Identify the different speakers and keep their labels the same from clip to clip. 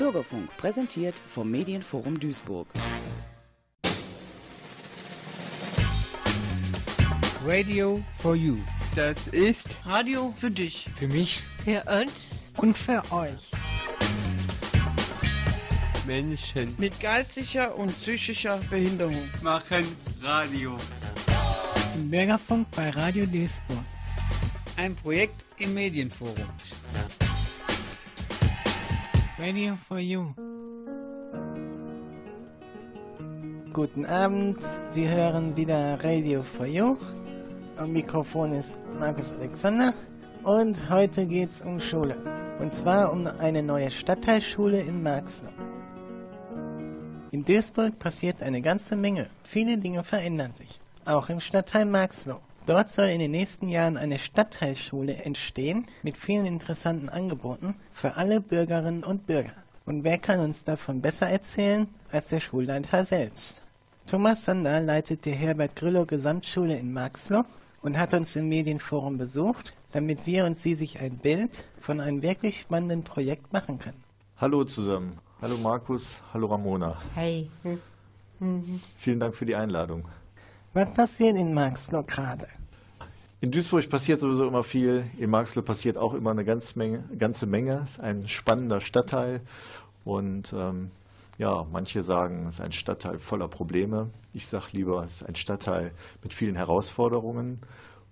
Speaker 1: Bürgerfunk präsentiert vom Medienforum Duisburg.
Speaker 2: Radio for You.
Speaker 3: Das ist Radio für dich.
Speaker 2: Für mich.
Speaker 4: Für uns.
Speaker 2: Und für euch.
Speaker 3: Menschen
Speaker 5: mit geistiger und psychischer Behinderung
Speaker 3: machen Radio.
Speaker 2: Im Bürgerfunk bei Radio Duisburg.
Speaker 5: Ein Projekt im Medienforum.
Speaker 2: Radio for You.
Speaker 6: Guten Abend, Sie hören wieder Radio for You. Am Mikrofon ist Markus Alexander und heute geht's um Schule. Und zwar um eine neue Stadtteilschule in Marxloh. In Duisburg passiert eine ganze Menge. Viele Dinge verändern sich. Auch im Stadtteil Marxloh. Dort soll in den nächsten Jahren eine Stadtteilschule entstehen mit vielen interessanten Angeboten für alle Bürgerinnen und Bürger. Und wer kann uns davon besser erzählen als der Schulleiter selbst? Thomas Sander leitet die Herbert Grillo Gesamtschule in Marxloh und hat uns im Medienforum besucht, damit wir und Sie sich ein Bild von einem wirklich spannenden Projekt machen können.
Speaker 7: Hallo zusammen. Hallo Markus, hallo Ramona.
Speaker 4: Hey.
Speaker 7: Mhm. Vielen Dank für die Einladung.
Speaker 6: Was passiert in Marxloh gerade?
Speaker 7: In Duisburg passiert sowieso immer viel. In Marxloh passiert auch immer eine ganze Menge. Ganze Menge. Es ist ein spannender Stadtteil. Und ähm, ja, manche sagen, es ist ein Stadtteil voller Probleme. Ich sage lieber, es ist ein Stadtteil mit vielen Herausforderungen.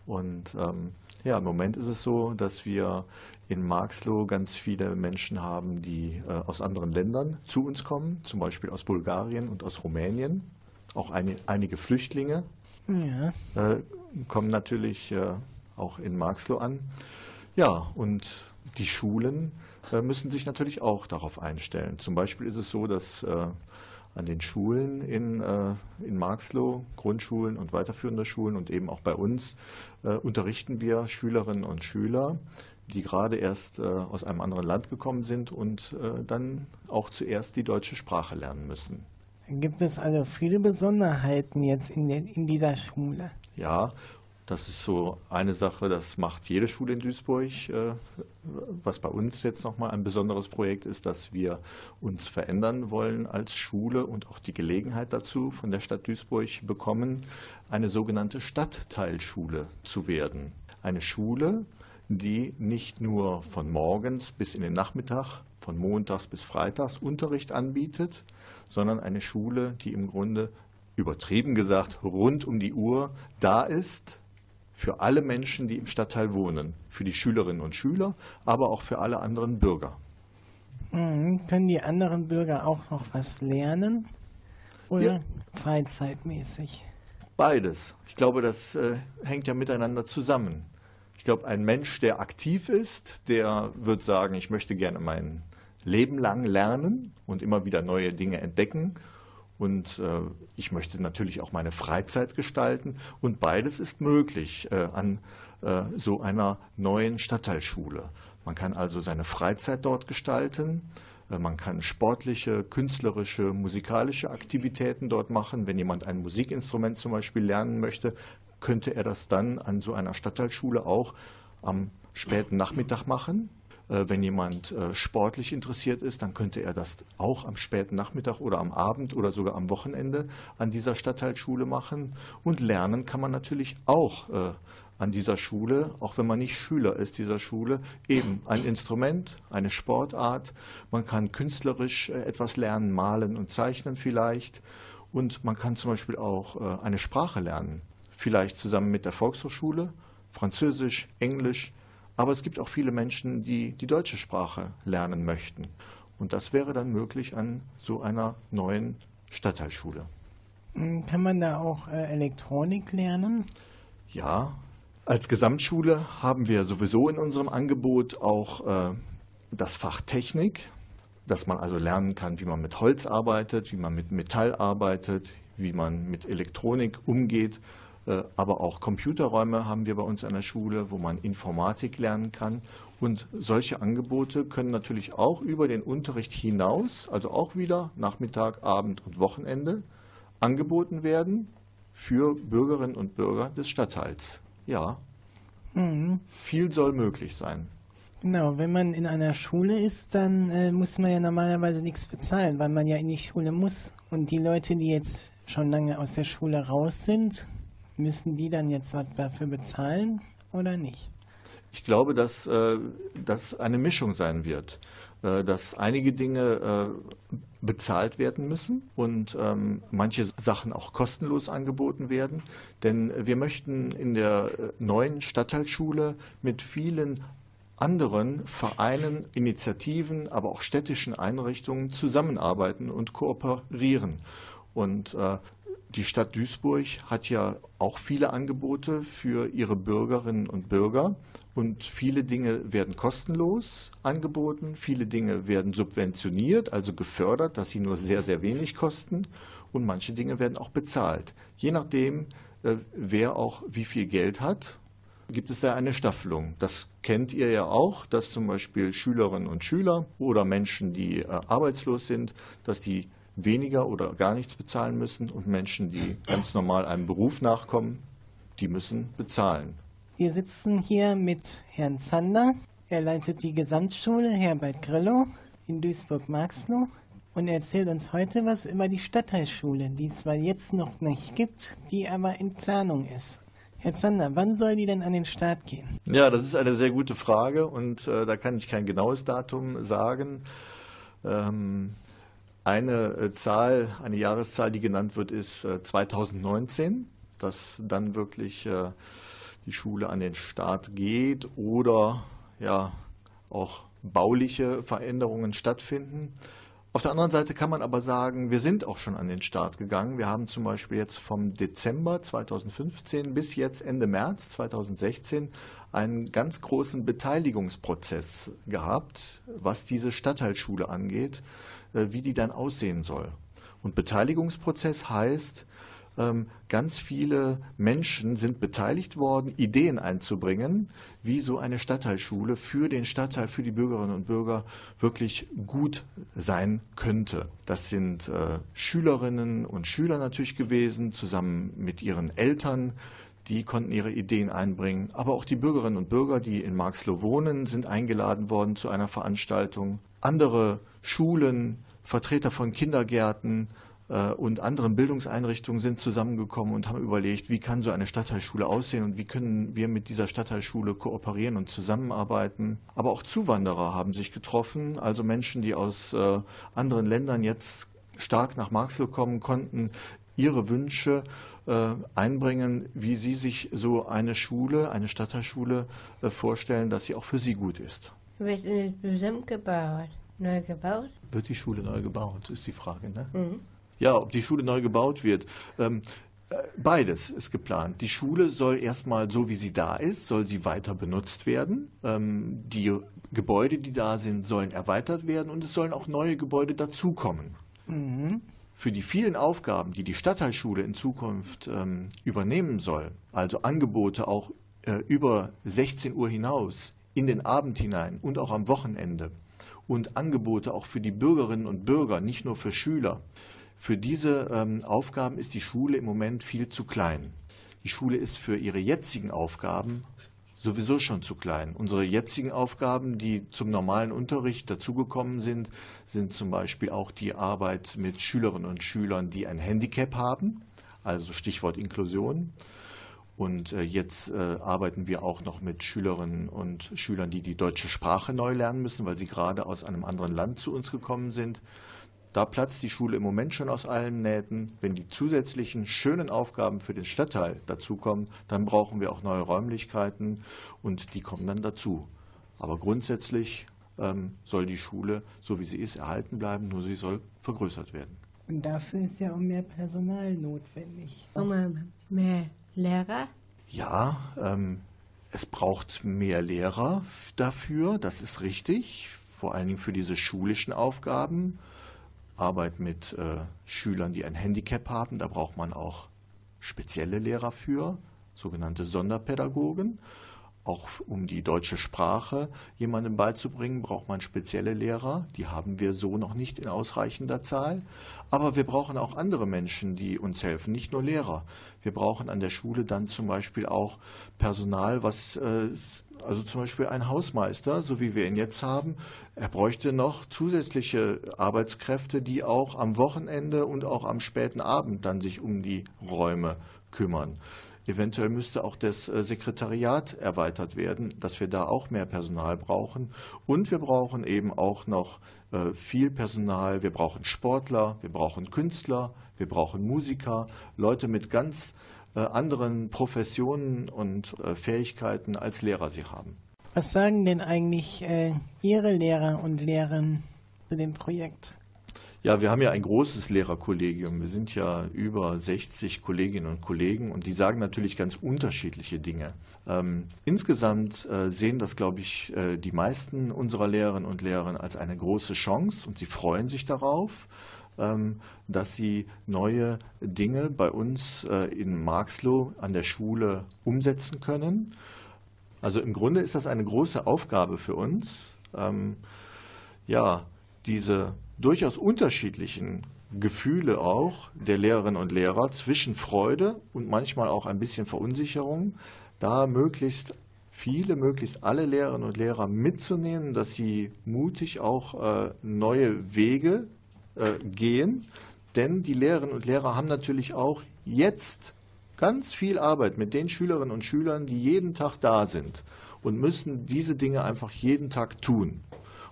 Speaker 7: Und ähm, ja, im Moment ist es so, dass wir in Marxloh ganz viele Menschen haben, die äh, aus anderen Ländern zu uns kommen, zum Beispiel aus Bulgarien und aus Rumänien. Auch eine, einige Flüchtlinge ja. äh, kommen natürlich äh, auch in Marxloh an. Ja, und die Schulen äh, müssen sich natürlich auch darauf einstellen. Zum Beispiel ist es so, dass äh, an den Schulen in, in Marxloh, Grundschulen und weiterführende Schulen und eben auch bei uns, unterrichten wir Schülerinnen und Schüler, die gerade erst aus einem anderen Land gekommen sind und dann auch zuerst die deutsche Sprache lernen müssen.
Speaker 6: Gibt es also viele Besonderheiten jetzt in, der, in dieser Schule?
Speaker 7: Ja, das ist so eine Sache, das macht jede Schule in Duisburg. Äh, was bei uns jetzt nochmal ein besonderes Projekt ist, dass wir uns verändern wollen als Schule und auch die Gelegenheit dazu von der Stadt Duisburg bekommen, eine sogenannte Stadtteilschule zu werden. Eine Schule, die nicht nur von morgens bis in den Nachmittag, von montags bis freitags Unterricht anbietet, sondern eine Schule, die im Grunde übertrieben gesagt rund um die Uhr da ist für alle Menschen, die im Stadtteil wohnen, für die Schülerinnen und Schüler, aber auch für alle anderen Bürger.
Speaker 6: Mhm. Können die anderen Bürger auch noch was lernen oder ja. freizeitmäßig?
Speaker 7: Beides. Ich glaube, das äh, hängt ja miteinander zusammen. Ich glaube, ein Mensch, der aktiv ist, der wird sagen, ich möchte gerne mein Leben lang lernen und immer wieder neue Dinge entdecken und äh, ich möchte natürlich auch meine Freizeit gestalten. Und beides ist möglich äh, an äh, so einer neuen Stadtteilschule. Man kann also seine Freizeit dort gestalten. Äh, man kann sportliche, künstlerische, musikalische Aktivitäten dort machen. Wenn jemand ein Musikinstrument zum Beispiel lernen möchte, könnte er das dann an so einer Stadtteilschule auch am späten Nachmittag machen. Äh, wenn jemand äh, sportlich interessiert ist, dann könnte er das auch am späten Nachmittag oder am Abend oder sogar am Wochenende an dieser Stadtteilschule machen. Und lernen kann man natürlich auch äh, an dieser Schule, auch wenn man nicht Schüler ist dieser Schule, eben ein Instrument, eine Sportart. Man kann künstlerisch etwas lernen, malen und zeichnen vielleicht. Und man kann zum Beispiel auch eine Sprache lernen, vielleicht zusammen mit der Volkshochschule, Französisch, Englisch, aber es gibt auch viele Menschen, die die deutsche Sprache lernen möchten. Und das wäre dann möglich an so einer neuen Stadtteilschule.
Speaker 6: Hm, kann man da auch äh, Elektronik lernen?
Speaker 7: Ja, als Gesamtschule haben wir sowieso in unserem Angebot auch äh, das Fach Technik, dass man also lernen kann, wie man mit Holz arbeitet, wie man mit Metall arbeitet, wie man mit Elektronik umgeht aber auch Computerräume haben wir bei uns an der Schule, wo man Informatik lernen kann. Und solche Angebote können natürlich auch über den Unterricht hinaus, also auch wieder Nachmittag, Abend und Wochenende, angeboten werden für Bürgerinnen und Bürger des Stadtteils. Ja, mhm. viel soll möglich sein.
Speaker 6: Genau, wenn man in einer Schule ist, dann äh, muss man ja normalerweise nichts bezahlen, weil man ja in die Schule muss. Und die Leute, die jetzt schon lange aus der Schule raus sind, müssen die dann jetzt was dafür bezahlen oder nicht?
Speaker 7: Ich glaube, dass äh, das eine Mischung sein wird, äh, dass einige Dinge äh, bezahlt werden müssen und ähm, manche Sachen auch kostenlos angeboten werden. Denn wir möchten in der äh, neuen Stadtteilschule mit vielen anderen Vereinen, Initiativen, aber auch städtischen Einrichtungen zusammenarbeiten und kooperieren. Und äh, die Stadt Duisburg hat ja auch viele Angebote für ihre Bürgerinnen und Bürger und viele Dinge werden kostenlos angeboten, viele Dinge werden subventioniert, also gefördert, dass sie nur sehr, sehr wenig kosten und manche Dinge werden auch bezahlt. Je nachdem, äh, wer auch wie viel Geld hat gibt es da eine Staffelung. Das kennt ihr ja auch, dass zum Beispiel Schülerinnen und Schüler oder Menschen, die äh, arbeitslos sind, dass die weniger oder gar nichts bezahlen müssen und Menschen, die ganz normal einem Beruf nachkommen, die müssen bezahlen.
Speaker 6: Wir sitzen hier mit Herrn Zander. Er leitet die Gesamtschule Herbert Grillo in Duisburg-Marxloh und er erzählt uns heute was über die Stadtteilschule, die es zwar jetzt noch nicht gibt, die aber in Planung ist. Herr Zander, wann soll die denn an den Start gehen?
Speaker 7: Ja, das ist eine sehr gute Frage und äh, da kann ich kein genaues Datum sagen. Ähm, eine äh, Zahl, eine Jahreszahl, die genannt wird, ist äh, 2019, dass dann wirklich äh, die Schule an den Start geht oder ja auch bauliche Veränderungen stattfinden. Auf der anderen Seite kann man aber sagen, wir sind auch schon an den Start gegangen. Wir haben zum Beispiel jetzt vom Dezember 2015 bis jetzt Ende März 2016 einen ganz großen Beteiligungsprozess gehabt, was diese Stadtteilschule angeht, äh, wie die dann aussehen soll. Und Beteiligungsprozess heißt, ganz viele Menschen sind beteiligt worden, Ideen einzubringen, wie so eine Stadtteilschule für den Stadtteil, für die Bürgerinnen und Bürger wirklich gut sein könnte. Das sind äh, Schülerinnen und Schüler natürlich gewesen, zusammen mit ihren Eltern. Die konnten ihre Ideen einbringen. Aber auch die Bürgerinnen und Bürger, die in Marxloh wohnen, sind eingeladen worden zu einer Veranstaltung. Andere Schulen, Vertreter von Kindergärten, und anderen Bildungseinrichtungen sind zusammengekommen und haben überlegt, wie kann so eine Stadtteilschule aussehen und wie können wir mit dieser Stadtteilschule kooperieren und zusammenarbeiten. Aber auch Zuwanderer haben sich getroffen, also Menschen, die aus äh, anderen Ländern jetzt stark nach Marxloh kommen konnten, ihre Wünsche äh, einbringen, wie sie sich so eine Schule, eine Stadtteilschule äh, vorstellen, dass sie auch für sie gut ist.
Speaker 4: Wird gebaut? Neu gebaut?
Speaker 7: Wird die Schule neu gebaut, ist die Frage, ne? Mhm. Ja, ob die Schule neu gebaut wird. Ähm, äh, Beides ist geplant. Die Schule soll erstmal so, wie sie da ist, soll sie weiter benutzt werden. Ähm, die Gebäude, die da sind, sollen erweitert werden und es sollen auch neue Gebäude dazukommen. Mhm. Für die vielen Aufgaben, die die Stadtteilschule in Zukunft ähm, übernehmen soll, also Angebote auch äh, über 16 Uhr hinaus, in den Abend hinein und auch am Wochenende und Angebote auch für die Bürgerinnen und Bürger, nicht nur für Schüler, für diese ähm, Aufgaben ist die Schule im Moment viel zu klein. Die Schule ist für ihre jetzigen Aufgaben sowieso schon zu klein. Unsere jetzigen Aufgaben, die zum normalen Unterricht dazugekommen sind, sind zum Beispiel auch die Arbeit mit Schülerinnen und Schülern, die ein Handicap haben, also Stichwort Inklusion. Und äh, jetzt äh, arbeiten wir auch noch mit Schülerinnen und Schülern, die die deutsche Sprache neu lernen müssen, weil sie gerade aus einem anderen Land zu uns gekommen sind. Da platzt die Schule im Moment schon aus allen Nähten. Wenn die zusätzlichen schönen Aufgaben für den Stadtteil dazukommen, dann brauchen wir auch neue Räumlichkeiten und die kommen dann dazu. Aber grundsätzlich ähm, soll die Schule, so wie sie ist, erhalten bleiben, nur sie soll vergrößert werden.
Speaker 6: Und dafür ist ja auch mehr Personal notwendig.
Speaker 4: Und mehr Lehrer?
Speaker 7: Ja, ähm, es braucht mehr Lehrer dafür, das ist richtig, vor allen Dingen für diese schulischen Aufgaben. Arbeit mit äh, Schülern, die ein Handicap haben. Da braucht man auch spezielle Lehrer für, sogenannte Sonderpädagogen. Auch um die deutsche Sprache jemandem beizubringen, braucht man spezielle Lehrer. Die haben wir so noch nicht in ausreichender Zahl. Aber wir brauchen auch andere Menschen, die uns helfen, nicht nur Lehrer. Wir brauchen an der Schule dann zum Beispiel auch Personal, was äh, also zum Beispiel ein Hausmeister, so wie wir ihn jetzt haben, er bräuchte noch zusätzliche Arbeitskräfte, die auch am Wochenende und auch am späten Abend dann sich um die Räume kümmern. Eventuell müsste auch das äh, Sekretariat erweitert werden, dass wir da auch mehr Personal brauchen. Und wir brauchen eben auch noch äh, viel Personal. Wir brauchen Sportler, wir brauchen Künstler, wir brauchen Musiker, Leute mit ganz äh, anderen Professionen und Fähigkeiten als Lehrer sie haben.
Speaker 6: Was sagen denn eigentlich Ihre Lehrer und Lehrerinnen zu dem Projekt?
Speaker 7: Ja, wir haben ja ein großes Lehrerkollegium. Wir sind ja über 60 Kolleginnen und Kollegen und die sagen natürlich ganz unterschiedliche Dinge. Ähm, insgesamt äh, sehen das, glaube ich, äh, die meisten unserer Lehrerinnen und Lehrer als eine große Chance und sie freuen sich darauf, ähm, dass sie neue Dinge bei uns äh, in Marxloh an der Schule umsetzen können. Also im Grunde ist das eine große Aufgabe für uns. Ähm, ja, diese durchaus unterschiedlichen Gefühle auch der Lehrerinnen und Lehrer zwischen Freude und manchmal auch ein bisschen Verunsicherung, da möglichst viele, möglichst alle Lehrerinnen und Lehrer mitzunehmen, dass sie mutig auch äh, neue Wege äh, gehen. Denn die Lehrerinnen und Lehrer haben natürlich auch jetzt ganz viel Arbeit mit den Schülerinnen und Schülern, die jeden Tag da sind und müssen diese Dinge einfach jeden Tag tun.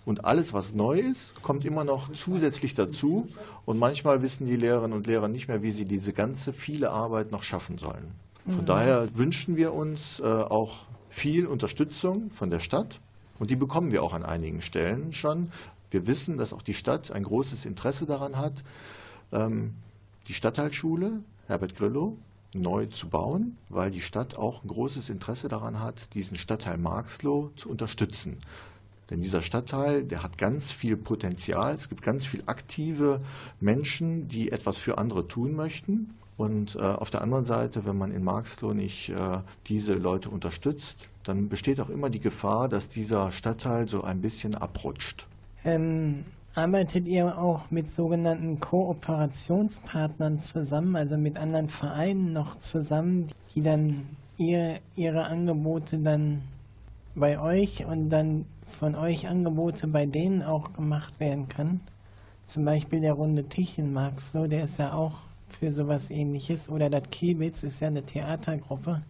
Speaker 7: Und alles, was neu ist, kommt immer noch zusätzlich dazu. Und manchmal wissen die Lehrerinnen und Lehrer nicht mehr, wie sie diese ganze viele Arbeit noch schaffen sollen. Von mhm. daher wünschen wir uns äh, auch viel Unterstützung von der Stadt. Und die bekommen wir auch an einigen Stellen schon. Wir wissen, dass auch die Stadt ein großes Interesse daran hat, ähm, die Stadtteilschule Herbert Grillo neu zu bauen, weil die Stadt auch ein großes Interesse daran hat, diesen Stadtteil Marxloh zu unterstützen. Denn dieser Stadtteil, der hat ganz viel Potenzial. Es gibt ganz viele aktive Menschen, die etwas für andere tun möchten. Und äh, auf der anderen Seite, wenn man in Marxloh nicht äh, diese Leute unterstützt, dann besteht auch immer die Gefahr, dass dieser Stadtteil so ein bisschen abrutscht.
Speaker 6: Ähm, arbeitet ihr auch mit sogenannten Kooperationspartnern zusammen, also mit anderen Vereinen noch zusammen, die dann ihre, ihre Angebote dann bei euch und dann von euch Angebote bei denen auch gemacht werden kann. Zum Beispiel der runde Tisch in Marxloh, der ist ja auch für sowas ähnliches. Oder das Kiebitz ist ja eine Theatergruppe,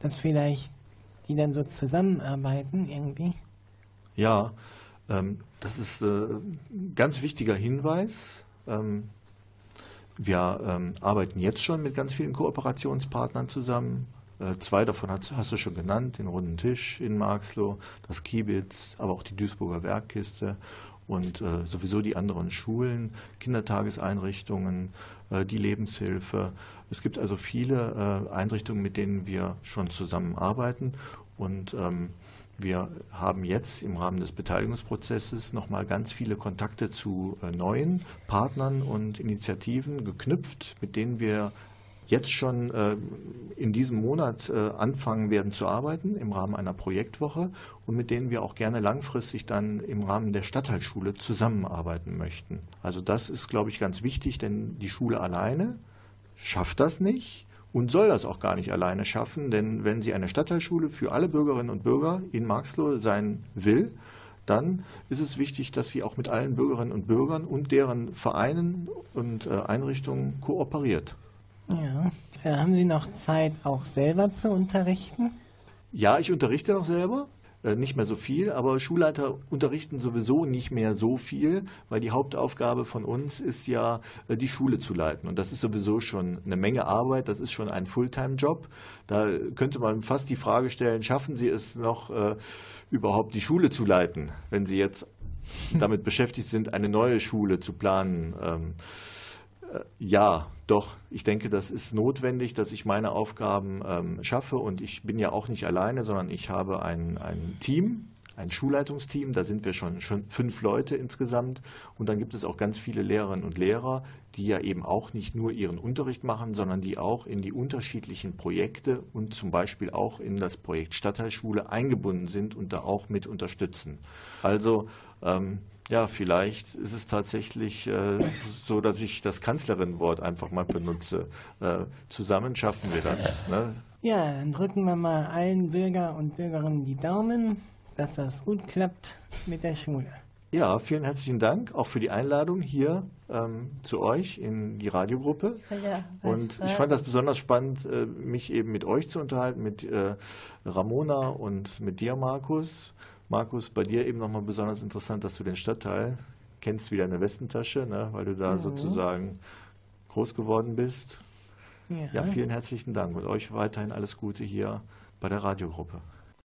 Speaker 6: dass vielleicht die dann so zusammenarbeiten irgendwie.
Speaker 7: Ja, ähm, das ist äh, ein ganz wichtiger Hinweis. Ähm, wir ähm, arbeiten jetzt schon mit ganz vielen Kooperationspartnern zusammen. Äh, zwei davon hast, hast, du schon genannt, den runden Tisch in Marxloh, das Kiebitz, aber auch die Duisburger Werkkiste und äh, sowieso die anderen Schulen, Kindertageseinrichtungen, äh, die Lebenshilfe. Es gibt also viele äh, Einrichtungen, mit denen wir schon zusammenarbeiten und ähm, wir haben jetzt im Rahmen des Beteiligungsprozesses nochmal ganz viele Kontakte zu äh, neuen Partnern und Initiativen geknüpft, mit denen wir jetzt schon äh, in diesem Monat äh, anfangen werden zu arbeiten im Rahmen einer Projektwoche und mit denen wir auch gerne langfristig dann im Rahmen der Stadtteilschule zusammenarbeiten möchten. Also das ist, glaube ich, ganz wichtig, denn die Schule alleine schafft das nicht und soll das auch gar nicht alleine schaffen, denn wenn sie eine Stadtteilschule für alle Bürgerinnen und Bürger in Marxloh sein will, dann ist es wichtig, dass sie auch mit allen Bürgerinnen und Bürgern und deren Vereinen und äh, Einrichtungen kooperiert.
Speaker 6: Ja. Äh, haben Sie noch Zeit, auch selber zu unterrichten?
Speaker 7: Ja, ich unterrichte noch selber. Äh, nicht mehr so viel, aber Schulleiter unterrichten sowieso nicht mehr so viel, weil die Hauptaufgabe von uns ist ja, äh, die Schule zu leiten. Und das ist sowieso schon eine Menge Arbeit, das ist schon ein Fulltime-Job. Da könnte man fast die Frage stellen, schaffen Sie es noch äh, überhaupt die Schule zu leiten, wenn Sie jetzt damit beschäftigt sind, eine neue Schule zu planen? Ähm, äh, ja, doch, ich denke, das ist notwendig, dass ich meine Aufgaben ähm, schaffe und ich bin ja auch nicht alleine, sondern ich habe ein, ein Team ein Schulleitungsteam, da sind wir schon, schon fünf Leute insgesamt. Und dann gibt es auch ganz viele Lehrerinnen und Lehrer, die ja eben auch nicht nur ihren Unterricht machen, sondern die auch in die unterschiedlichen Projekte und zum Beispiel auch in das Projekt Stadtteilschule eingebunden sind und da auch mit unterstützen. Also ähm, ja, vielleicht ist es tatsächlich äh, so, dass ich das Kanzlerinnenwort einfach mal benutze. Äh, zusammen schaffen wir das. Ne?
Speaker 6: Ja, dann drücken wir mal allen Bürger und Bürgerinnen die Daumen, dass das gut klappt mit der Schule.
Speaker 7: Ja, vielen herzlichen Dank auch für die Einladung hier ähm, zu euch in die Radiogruppe.
Speaker 4: Ja,
Speaker 7: und ich fand das besonders spannend, äh, mich eben mit euch zu unterhalten, mit äh, Ramona und mit dir, Markus. Markus, bei dir eben nochmal besonders interessant, dass du den Stadtteil kennst wie deine Westentasche, ne, weil du da mhm. sozusagen groß geworden bist. Ja. ja, vielen herzlichen Dank und euch weiterhin alles Gute hier bei der Radiogruppe.